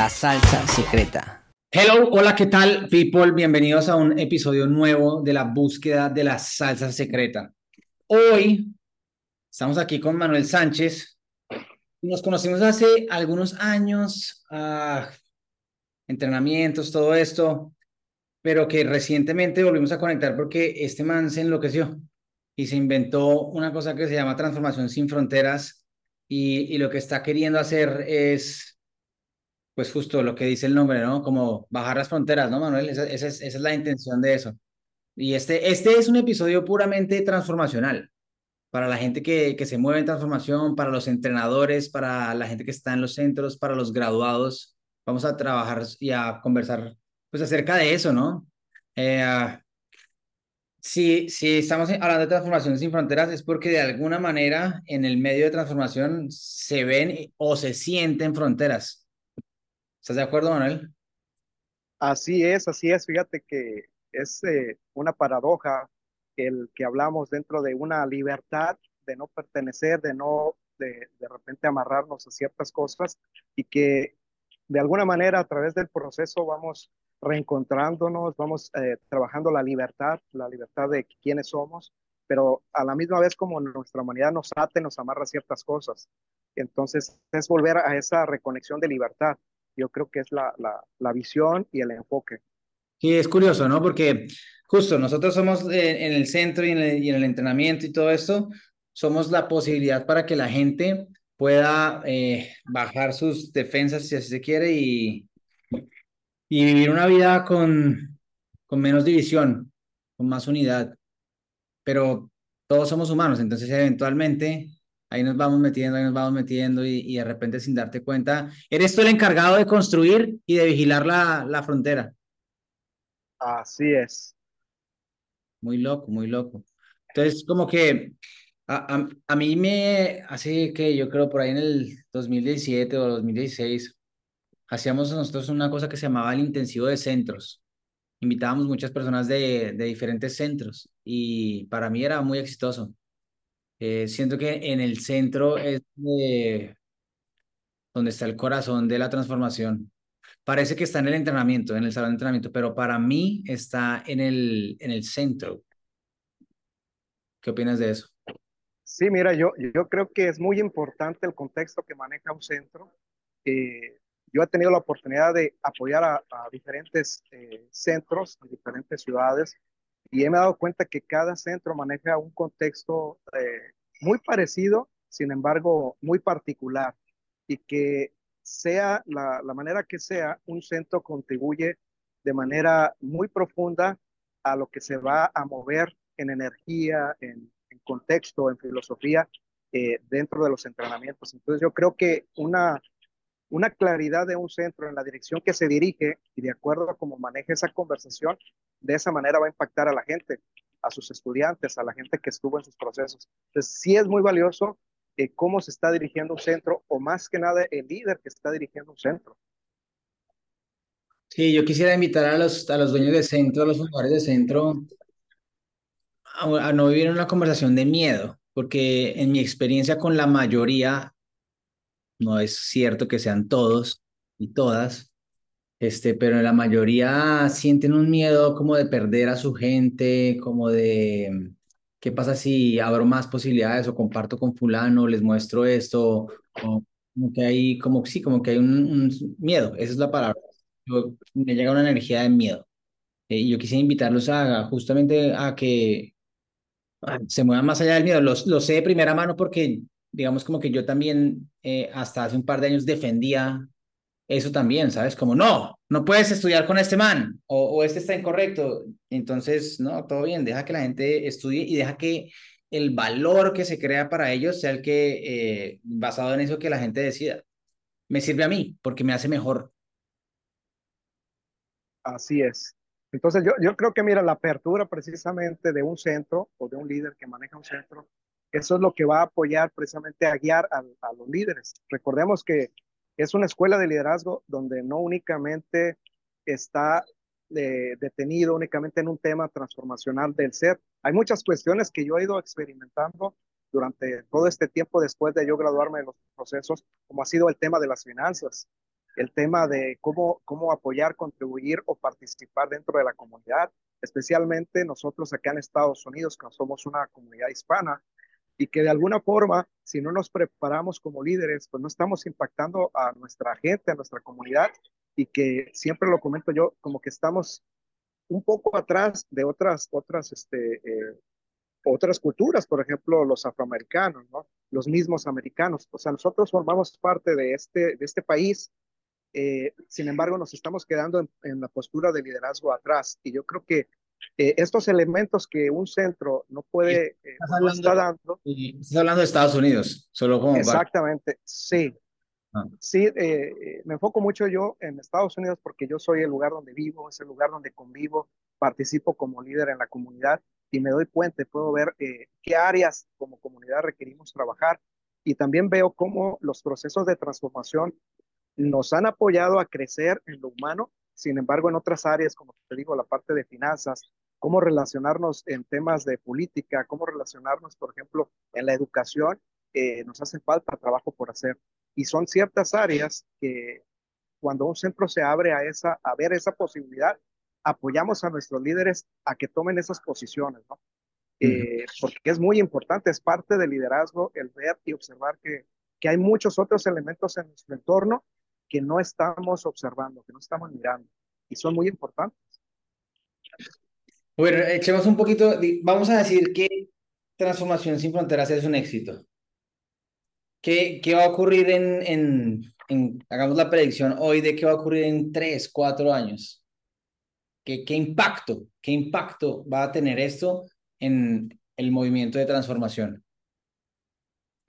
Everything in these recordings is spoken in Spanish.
la salsa secreta. Hello, hola, ¿qué tal, people? Bienvenidos a un episodio nuevo de la búsqueda de la salsa secreta. Hoy estamos aquí con Manuel Sánchez. Nos conocimos hace algunos años, ah, entrenamientos, todo esto, pero que recientemente volvimos a conectar porque este man se enloqueció y se inventó una cosa que se llama transformación sin fronteras y lo que está queriendo hacer es pues justo lo que dice el nombre, ¿no? Como bajar las fronteras, ¿no, Manuel? Esa, esa, es, esa, es, la intención de eso. Y este, este es un episodio puramente transformacional para la gente que, que se mueve en transformación, para los entrenadores, para la gente que está en los centros, para los graduados. Vamos a trabajar y a conversar pues acerca de eso, ¿no? Eh, si, si estamos hablando de transformación sin fronteras es porque de alguna manera en el medio de transformación se ven o se sienten fronteras. ¿Estás de acuerdo, Manuel? Así es, así es. Fíjate que es eh, una paradoja el que hablamos dentro de una libertad de no pertenecer, de no de, de repente amarrarnos a ciertas cosas y que de alguna manera a través del proceso vamos reencontrándonos, vamos eh, trabajando la libertad, la libertad de quiénes somos, pero a la misma vez como nuestra humanidad nos ate, nos amarra ciertas cosas. Entonces es volver a esa reconexión de libertad. Yo creo que es la, la, la visión y el enfoque. Sí, es curioso, ¿no? Porque justo nosotros somos en el centro y en el, y en el entrenamiento y todo esto, somos la posibilidad para que la gente pueda eh, bajar sus defensas, si así se quiere, y, y vivir una vida con, con menos división, con más unidad. Pero todos somos humanos, entonces eventualmente ahí nos vamos metiendo, ahí nos vamos metiendo y, y de repente sin darte cuenta, eres tú el encargado de construir y de vigilar la, la frontera. Así es. Muy loco, muy loco. Entonces, como que a, a, a, mí me hace que yo creo por ahí en el 2017 o 2016 hacíamos nosotros una cosa que se llamaba el intensivo de centros. Invitábamos muchas personas de, de diferentes centros y para mí era muy exitoso. Eh, siento que en el centro es de, donde está el corazón de la transformación. Parece que está en el entrenamiento, en el salón de entrenamiento, pero para mí está en el, en el centro. ¿Qué opinas de eso? Sí, mira, yo, yo creo que es muy importante el contexto que maneja un centro. Eh, yo he tenido la oportunidad de apoyar a, a diferentes eh, centros en diferentes ciudades y he me dado cuenta que cada centro maneja un contexto eh, muy parecido, sin embargo, muy particular y que sea la, manera que sea, un centro contribuye de manera muy profunda a lo que se va a mover en energía, en, en contexto, en filosofía, eh, dentro de los entrenamientos. Entonces yo creo que una, una claridad de un centro en la dirección que se dirige y de acuerdo a cómo maneja esa conversación, de esa manera va a impactar a la gente, a sus estudiantes, a la gente que estuvo en sus procesos. Entonces sí es muy valioso eh, cómo se está dirigiendo un centro o más que nada el líder que está dirigiendo un centro. Sí, yo quisiera invitar a los, a los dueños de centro, a los fundadores de centro, a, no vivir una conversación de miedo, porque en mi experiencia con la mayoría, no es cierto que sean todos y todas, este, pero la mayoría sienten un miedo como de perder a su gente, como de qué pasa si abro más posibilidades o comparto con fulano, les muestro esto, o como que hay, como sí, como que hay un, miedo, esa es la palabra. Yo, me llega una energía de miedo. Eh, yo quisiera invitarlos a justamente a que se muevan más allá del miedo. Lo, sé de primera mano porque, digamos, como que yo también eh, hasta hace un par de años defendía eso también, ¿sabes? Como, no, no puedes estudiar con este man o, o este está incorrecto. Entonces, no, todo bien, deja que la gente estudie y deja que el valor que se crea para ellos sea el que, eh, basado en eso, que la gente decida. Me sirve a mí porque me hace mejor. Así es. Entonces yo, yo creo que, mira, la apertura precisamente de un centro o de un líder que maneja un centro, eso es lo que va a apoyar precisamente a guiar a, los líderes. Recordemos que es una escuela de liderazgo donde no únicamente está eh, detenido únicamente en un tema transformacional del ser. Hay muchas cuestiones que yo he ido experimentando durante todo este tiempo después de yo graduarme de los procesos, como ha sido el tema de las finanzas, el tema de cómo, cómo apoyar, contribuir o participar dentro de la comunidad, especialmente nosotros acá en Estados Unidos, que somos una comunidad hispana, y que de alguna forma, si no nos preparamos como líderes, pues no estamos impactando a nuestra gente, a nuestra comunidad, y que siempre lo comento yo, como que estamos un poco atrás de otras, otras, este, eh, otras culturas, por ejemplo, los afroamericanos, ¿no? los mismos americanos. O sea, nosotros formamos parte de este, de este país, eh, sin embargo, nos estamos quedando en, la postura de liderazgo atrás. Y yo creo que eh, estos elementos que un centro no puede, eh, está dando. Estás hablando de Estados Unidos, solo como. Exactamente, sí. Ah. Sí, me enfoco mucho yo en Estados Unidos porque yo soy el lugar donde vivo, es el lugar donde convivo, participo como líder en la comunidad y me doy cuenta, puedo ver eh, qué áreas como comunidad requerimos trabajar y también veo cómo los procesos de transformación nos han apoyado a crecer en lo humano, sin embargo en otras áreas, como te digo, la parte de finanzas, cómo relacionarnos en temas de política, cómo relacionarnos, por ejemplo, en la educación, eh, nos hace falta trabajo por hacer. Y son ciertas áreas que cuando un centro se abre a, esa, a ver esa posibilidad, apoyamos a nuestros líderes a que tomen esas posiciones, ¿no? Eh, porque es muy importante, es parte del liderazgo el ver y observar que, que hay muchos otros elementos en nuestro entorno que no estamos observando, que no estamos mirando, y son muy importantes. Bueno, echemos un poquito, vamos a decir que Transformación sin Fronteras es un éxito. ¿Qué, qué va a ocurrir en, en, en, hagamos la predicción hoy de qué va a ocurrir en tres, cuatro años? ¿Qué, qué impacto, qué impacto va a tener esto en el movimiento de transformación?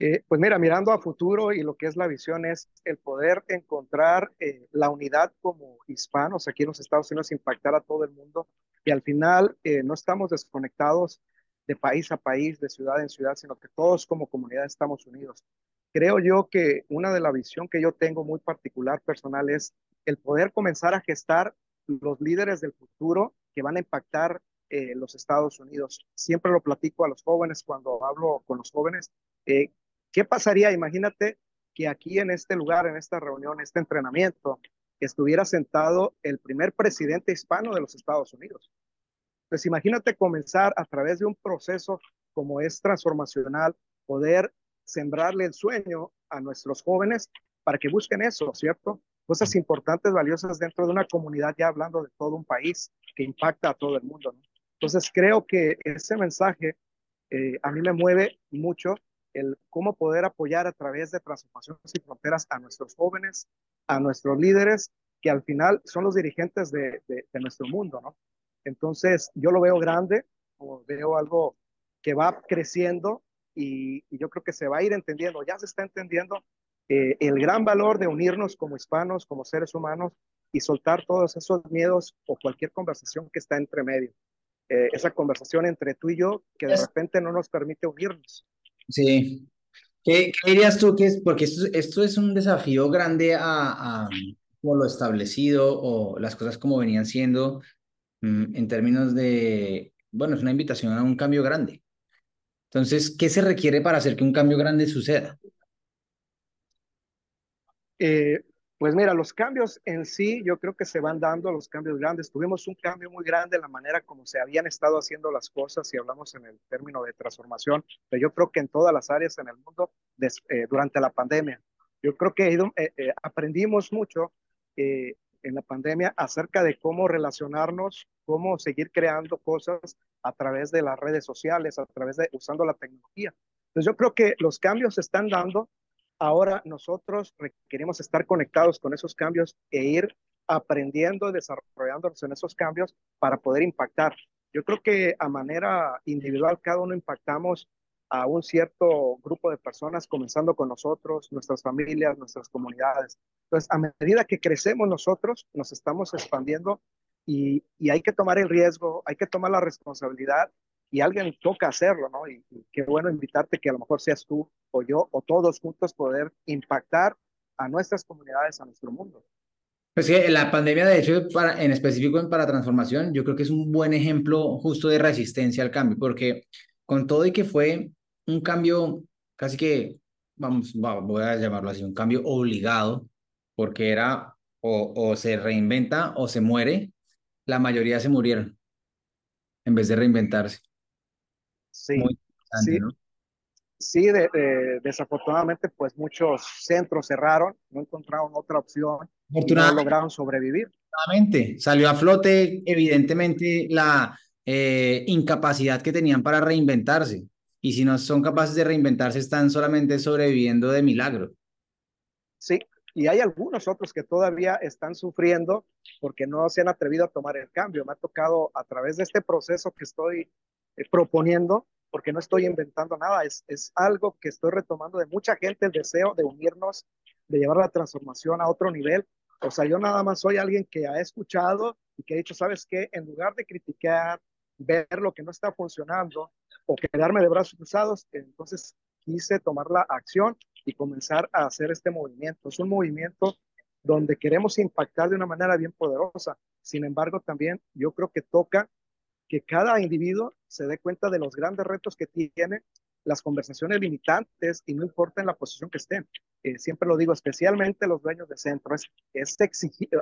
Eh, pues mira, mirando a futuro y lo que es la visión es el poder encontrar eh, la unidad como hispanos aquí en los Estados Unidos, impactar a todo el mundo y al final eh, no estamos desconectados de país a país, de ciudad en ciudad, sino que todos como comunidad estamos unidos. Creo yo que una de la visión que yo tengo muy particular personal es el poder comenzar a gestar los líderes del futuro que van a impactar eh, los Estados Unidos. Siempre lo platico a los jóvenes cuando hablo con los jóvenes. Eh, ¿Qué pasaría? Imagínate que aquí en este lugar, en esta reunión, este entrenamiento, estuviera sentado el primer presidente hispano de los Estados Unidos. Pues imagínate comenzar a través de un proceso como es transformacional, poder sembrarle el sueño a nuestros jóvenes para que busquen eso, ¿cierto? cosas importantes, valiosas dentro de una comunidad, ya hablando de todo un país que impacta a todo el mundo. Entonces creo que ese mensaje eh, a mí me mueve mucho el cómo poder apoyar a través de Transformaciones sin Fronteras a nuestros jóvenes, a nuestros líderes, que al final son los dirigentes de, de, nuestro mundo, ¿no? Entonces yo lo veo grande, o veo algo que va creciendo y, y, yo creo que se va a ir entendiendo, ya se está entendiendo eh, el gran valor de unirnos como hispanos, como seres humanos y soltar todos esos miedos o cualquier conversación que está entre medio. Eh, esa conversación entre tú y yo que de repente no nos permite unirnos. Sí. ¿Qué, dirías tú que es? Porque esto, esto es un desafío grande a, a lo establecido o las cosas como venían siendo mm, en términos de, bueno, es una invitación a un cambio grande. Entonces, ¿qué se requiere para hacer que un cambio grande suceda? Eh, pues mira, los cambios en sí, yo creo que se van dando los cambios grandes. Tuvimos un cambio muy grande en la manera como se habían estado haciendo las cosas, si hablamos en el término de transformación, pero yo creo que en todas las áreas en el mundo eh, durante la pandemia. Yo creo que eh, aprendimos mucho en la pandemia acerca de cómo relacionarnos, cómo seguir creando cosas a través de las redes sociales, a través de usando la tecnología. Entonces yo creo que los cambios se están dando, Ahora nosotros requerimos estar conectados con esos cambios e ir aprendiendo, desarrollándonos en esos cambios para poder impactar. Yo creo que a manera individual cada uno impactamos a un cierto grupo de personas, comenzando con nosotros, nuestras familias, nuestras comunidades. Entonces, a medida que crecemos nosotros, nos estamos expandiendo y, y hay que tomar el riesgo, hay que tomar la responsabilidad y alguien toca hacerlo, ¿no? Y, qué bueno invitarte que a lo mejor seas tú o yo o todos juntos poder impactar a nuestras comunidades, a nuestro mundo. Pues sí, la pandemia, de hecho, para, en específico para transformación, yo creo que es un buen ejemplo justo de resistencia al cambio, porque con todo y que fue un cambio casi que, vamos, voy a llamarlo así, un cambio obligado, porque era o, o se reinventa o se muere, la mayoría se murieron en vez de reinventarse. Sí, Muy sí, ¿no? sí de, desafortunadamente, pues muchos centros cerraron, no encontraron otra opción y no lograron sobrevivir. Salió a flote, evidentemente, la eh, incapacidad que tenían para reinventarse. Y si no son capaces de reinventarse, están solamente sobreviviendo de milagro. Sí, y hay algunos otros que todavía están sufriendo porque no se han atrevido a tomar el cambio. Me ha tocado a través de este proceso que estoy proponiendo, porque no estoy inventando nada, es, es algo que estoy retomando de mucha gente, el deseo de unirnos, de llevar la transformación a otro nivel. O sea, yo nada más soy alguien que ha escuchado y que ha dicho, ¿sabes qué? En lugar de criticar, ver lo que no está funcionando o quedarme de brazos cruzados, entonces quise tomar la acción y comenzar a hacer este movimiento. Es un movimiento donde queremos impactar de una manera bien poderosa. Sin embargo, también yo creo que toca que cada individuo se dé cuenta de los grandes retos que tiene, las conversaciones limitantes y no importa en la posición que estén. Eh, siempre lo digo, especialmente los dueños de centro, es, es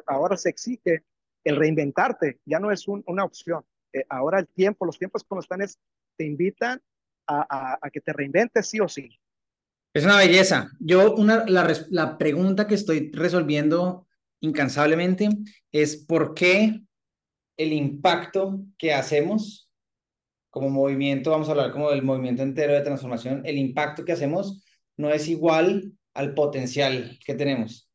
ahora se exige el reinventarte, ya no es una opción. Eh, ahora el tiempo, los tiempos como están es, te invitan a, que te reinventes sí o sí. Es una belleza. Yo, una, la pregunta que estoy resolviendo incansablemente es por qué el impacto que hacemos como movimiento, vamos a hablar como del movimiento entero de transformación, el impacto que hacemos no es igual al potencial que tenemos.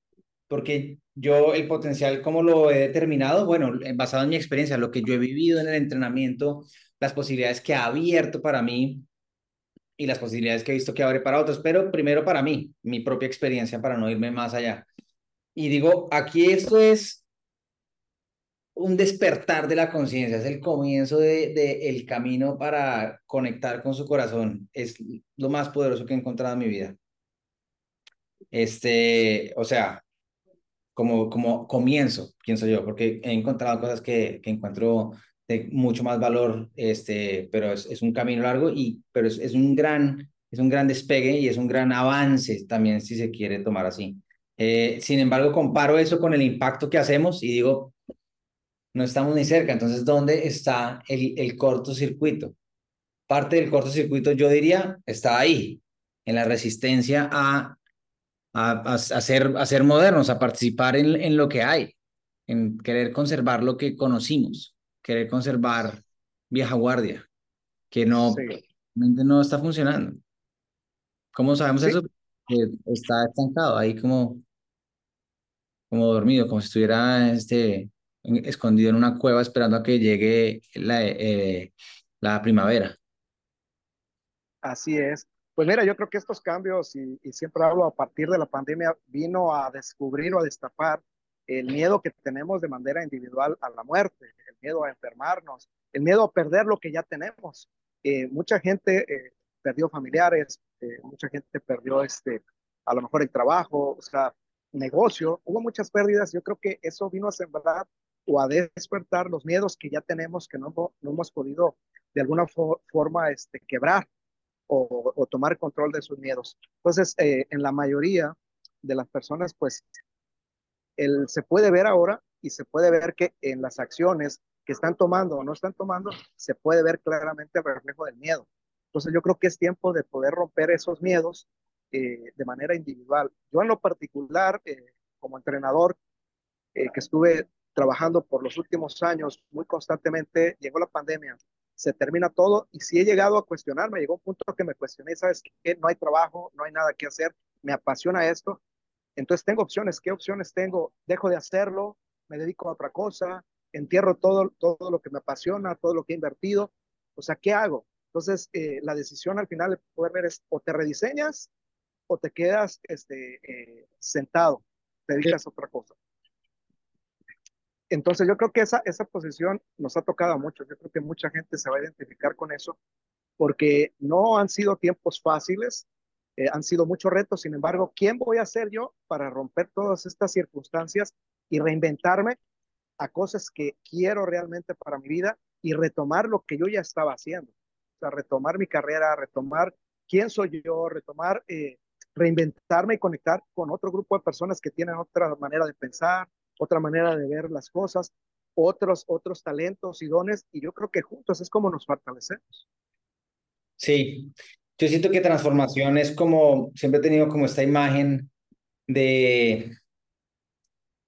Porque yo el potencial, como lo he determinado? Bueno, basado en mi experiencia, lo que yo he vivido en el entrenamiento, las posibilidades que ha abierto para mí y las posibilidades que he visto que abre para otros, pero primero para mí, mi propia experiencia para no irme más allá. Y digo, aquí esto es un despertar de la conciencia, es el comienzo de, de, el camino para conectar con su corazón, es lo más poderoso que he encontrado en mi vida. Este, o sea, como, como comienzo, pienso yo, porque he encontrado cosas que, que encuentro de mucho más valor, este, pero es, es un camino largo, y, pero es, es, un gran, es un gran despegue y es un gran avance también, si se quiere tomar así. Eh, sin embargo, comparo eso con el impacto que hacemos y digo, no estamos ni cerca, entonces, ¿dónde está el, el cortocircuito? Parte del cortocircuito, yo diría, está ahí, en la resistencia a, a, a, a ser, a ser modernos, a participar en, en lo que hay, en querer conservar lo que conocimos querer conservar vieja guardia, que no, no está funcionando. ¿Cómo sabemos eso? Que está estancado ahí como, como dormido, como si estuviera este, escondido en una cueva esperando a que llegue la, eh, la primavera. Así es. Pues mira, yo creo que estos cambios, y, y, siempre hablo a partir de la pandemia, vino a descubrir o a destapar el miedo que tenemos de manera individual a la muerte, el miedo a enfermarnos, el miedo a perder lo que ya tenemos. Eh, mucha gente eh, perdió familiares, eh, mucha gente perdió este, a lo mejor el trabajo, o sea, negocio, hubo muchas pérdidas. Yo creo que eso vino a sembrar o a despertar los miedos que ya tenemos, que no, no hemos podido de alguna fo forma este, quebrar o, tomar control de sus miedos. Entonces, en la mayoría de las personas, pues el, se puede ver ahora y se puede ver que en las acciones que están tomando o no están tomando, se puede ver claramente el reflejo del miedo. Entonces yo creo que es tiempo de poder romper esos miedos eh, de manera individual. Yo en lo particular, eh, como entrenador, eh, que estuve trabajando por los últimos años muy constantemente, llegó la pandemia, se termina todo y si he llegado a cuestionarme, llegó un punto que me cuestioné, ¿sabes qué? No hay trabajo, no hay nada que hacer, me apasiona esto, entonces tengo opciones. ¿Qué opciones tengo? Dejo de hacerlo, me dedico a otra cosa, entierro todo, todo lo que me apasiona, todo lo que he invertido. O sea, ¿qué hago? Entonces, eh, la decisión al final de poder ver es o te rediseñas o te quedas este, eh, sentado, te dedicas a otra cosa. Entonces, yo creo que esa, esa posición nos ha tocado mucho. Yo creo que mucha gente se va a identificar con eso porque no han sido tiempos fáciles, eh, han sido muchos retos, sin embargo, ¿quién voy a ser yo para romper todas estas circunstancias y reinventarme a cosas que quiero realmente para mi vida y retomar lo que yo ya estaba haciendo? O sea, retomar mi carrera, retomar quién soy yo, retomar, eh, reinventarme y conectar con otro grupo de personas que tienen otra manera de pensar, otra manera de ver las cosas, otros, otros talentos y dones, y yo creo que juntos es como nos fortalecemos. Sí, yo siento que transformación es como, siempre he tenido como esta imagen de,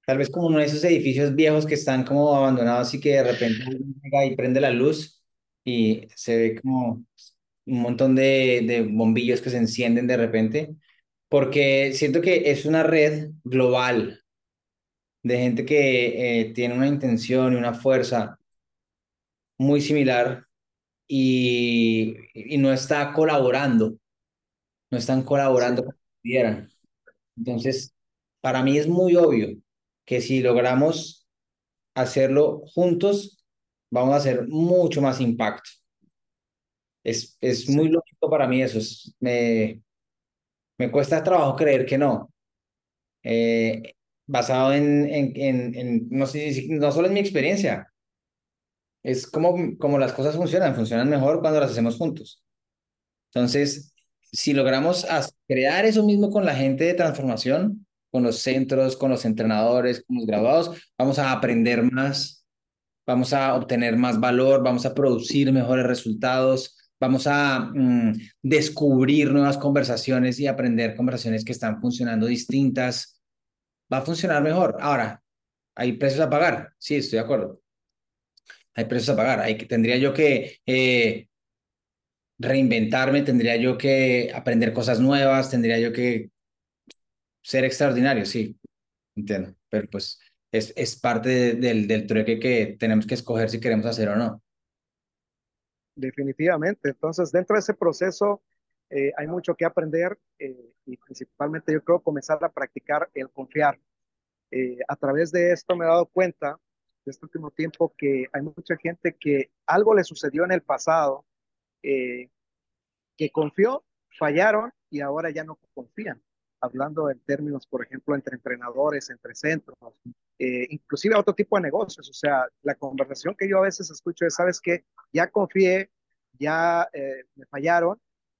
tal vez como uno de esos edificios viejos que están como abandonados y que de repente llega y prende la luz y se ve como un montón de, de bombillos que se encienden de repente, porque siento que es una red global de gente que eh, tiene una intención y una fuerza muy similar y, y no está colaborando, no están colaborando como quieran. Entonces, para mí es muy obvio que si logramos hacerlo juntos, vamos a hacer mucho más impacto. Es, es muy lógico para mí eso. Es, me, me cuesta trabajo creer que no. Eh, basado en, en, en, en, no no solo en mi experiencia, es como, como las cosas funcionan, funcionan mejor cuando las hacemos juntos. Entonces, si logramos crear eso mismo con la gente de transformación, con los centros, con los entrenadores, con los graduados, vamos a aprender más, vamos a obtener más valor, vamos a producir mejores resultados, vamos a mm, descubrir nuevas conversaciones y aprender conversaciones que están funcionando distintas. Va a funcionar mejor. Ahora, hay precios a pagar. Sí, estoy de acuerdo. Hay precios a pagar. Hay tendría yo que eh, reinventarme, tendría yo que aprender cosas nuevas, tendría yo que ser extraordinario, sí, entiendo. Pero pues es, es parte del, del trueque que tenemos que escoger si queremos hacer o no. Definitivamente. Entonces, dentro de ese proceso eh, hay mucho que aprender eh, y principalmente yo creo comenzar a practicar el confiar. Eh, a través de esto me he dado cuenta de este último tiempo que hay mucha gente que algo le sucedió en el pasado, que confió, fallaron y ahora ya no confían. Hablando en términos, por ejemplo, entre entrenadores, entre centros, inclusive otro tipo de negocios. O sea, la conversación que yo a veces escucho es, sabes que ya confié, ya me fallaron,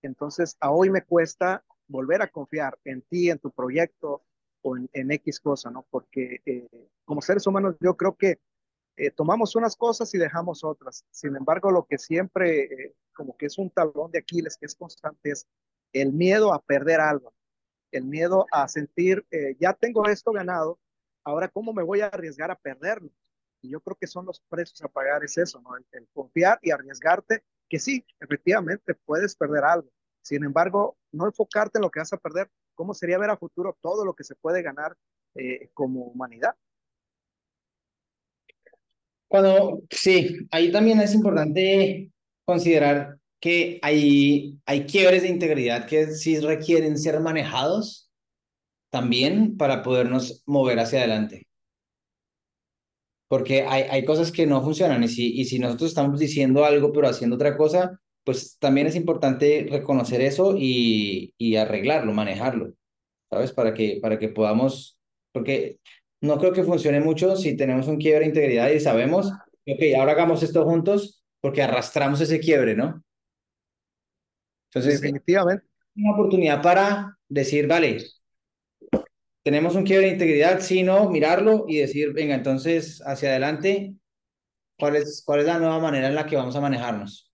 entonces a hoy me cuesta volver a confiar en ti, en tu proyecto o en, X cosa, ¿no? Porque eh, como seres humanos yo creo que tomamos unas cosas y dejamos otras. Sin embargo, lo que siempre como que es un talón de Aquiles que es constante es el miedo a perder algo, el miedo a sentir, ya tengo esto ganado, Ahora, ¿cómo me voy a arriesgar a perderlo? Y yo creo que son los precios a pagar, es eso, ¿no? El, confiar y arriesgarte, que sí, efectivamente puedes perder algo. Sin embargo, no enfocarte en lo que vas a perder, ¿cómo sería ver a futuro todo lo que se puede ganar eh, como humanidad? Cuando, sí, ahí también es importante considerar que hay, hay quiebres de integridad que sí requieren ser manejados también para podernos mover hacia adelante. Porque hay, hay cosas que no funcionan y si, y si nosotros estamos diciendo algo pero haciendo otra cosa, pues también es importante reconocer eso y, y arreglarlo, manejarlo, ¿sabes? Para que, para que podamos, porque no creo que funcione mucho si tenemos un quiebre de integridad y sabemos, ok, ahora hagamos esto juntos porque arrastramos ese quiebre, ¿no? Entonces, definitivamente. Una oportunidad para decir, vale, tenemos un quiebre de integridad, sino mirarlo y decir, venga, entonces hacia adelante, ¿cuál es, cuál es la nueva manera en la que vamos a manejarnos?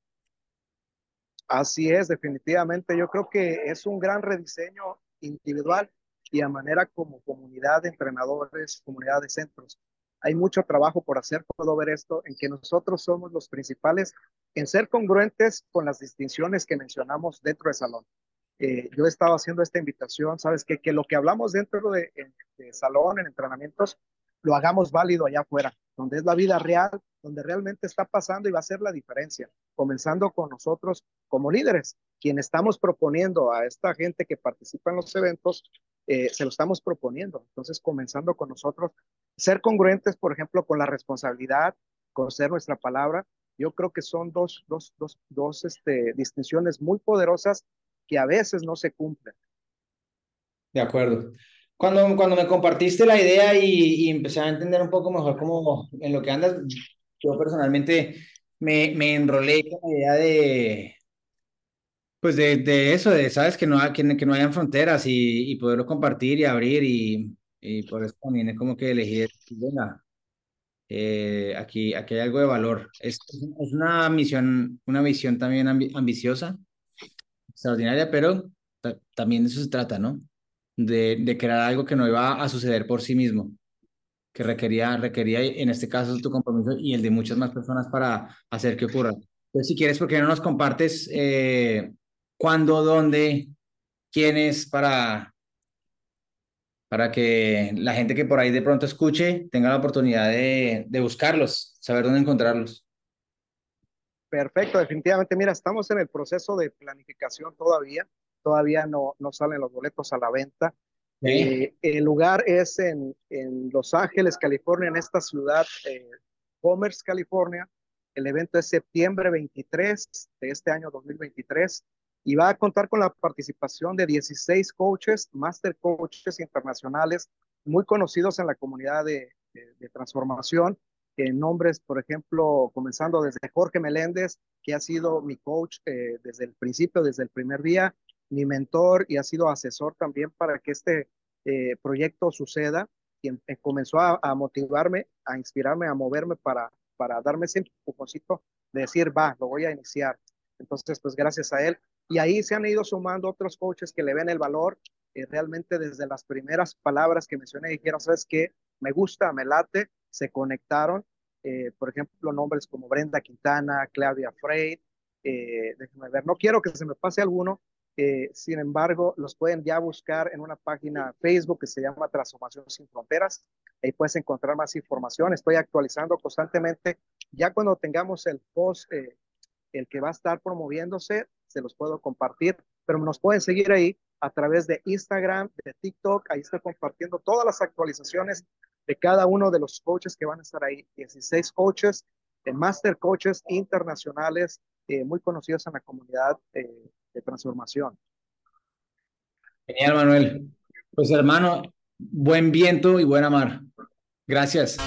Así es, definitivamente. Yo creo que es un gran rediseño individual y a manera como comunidad de entrenadores, comunidad de centros. Hay mucho trabajo por hacer, puedo ver esto, en que nosotros somos los principales en ser congruentes con las distinciones que mencionamos dentro del salón. Eh, yo he estado haciendo esta invitación, ¿sabes? Que, que lo que hablamos dentro de, salón, en entrenamientos, lo hagamos válido allá afuera, donde es la vida real, donde realmente está pasando y va a ser la diferencia, comenzando con nosotros como líderes, quien estamos proponiendo a esta gente que participa en los eventos, eh, se lo estamos proponiendo. Entonces, comenzando con nosotros, ser congruentes, por ejemplo, con la responsabilidad, conocer nuestra palabra, yo creo que son dos, dos, dos, dos este, distinciones muy poderosas que a veces no se cumplen. De acuerdo. Cuando, cuando me compartiste la idea y, y empecé a entender un poco mejor cómo en lo que andas, yo personalmente me, me enrolé con la idea de, pues de, de eso, de, sabes, que no, que, que no hayan fronteras y, y poderlo compartir y abrir y, y por eso también es como que elegí, venga, eh, aquí, aquí hay algo de valor. Es, es una misión, una visión también ambiciosa, extraordinaria, pero también de eso se trata, ¿no? De, crear algo que no iba a suceder por sí mismo, que requería, requería en este caso tu compromiso y el de muchas más personas para hacer que ocurra. Entonces, si quieres, ¿por qué no nos compartes eh, cuándo, dónde, quiénes para, para que la gente que por ahí de pronto escuche tenga la oportunidad de, de buscarlos, saber dónde encontrarlos. Perfecto, definitivamente. Mira, estamos en el proceso de planificación todavía. Todavía no, no salen los boletos a la venta. Eh, el lugar es en, en, Los Ángeles, California, en esta ciudad, eh, Commerce, California. El evento es septiembre 23 de este año 2023 y va a contar con la participación de 16 coaches, master coaches internacionales muy conocidos en la comunidad de, transformación, en nombres, por ejemplo, comenzando desde Jorge Meléndez, que ha sido mi coach eh, desde el principio, desde el primer día, mi mentor y ha sido asesor también para que este eh, proyecto suceda, quien eh, comenzó a, a, motivarme, a inspirarme, a moverme para, para darme ese empujoncito de decir, va, lo voy a iniciar. Entonces, pues gracias a él y ahí se han ido sumando otros coaches que le ven el valor eh, realmente desde las primeras palabras que mencioné, dijeron, sabes qué, me gusta, me late, se conectaron, eh, por ejemplo, nombres como Brenda Quintana, Claudia Frey, eh, ver, no quiero que se me pase alguno, eh, sin embargo, los pueden ya buscar en una página Facebook que se llama Transformación Sin Fronteras. Ahí puedes encontrar más información. Estoy actualizando constantemente. Ya cuando tengamos el post, el que va a estar promoviéndose, se los puedo compartir, pero nos pueden seguir ahí a través de Instagram, de TikTok, ahí estoy compartiendo todas las actualizaciones de cada uno de los coaches que van a estar ahí, 16 coaches, de master coaches internacionales eh, muy conocidos en la comunidad eh, de transformación. Genial, Manuel. Pues hermano, buen viento y buena mar. Gracias.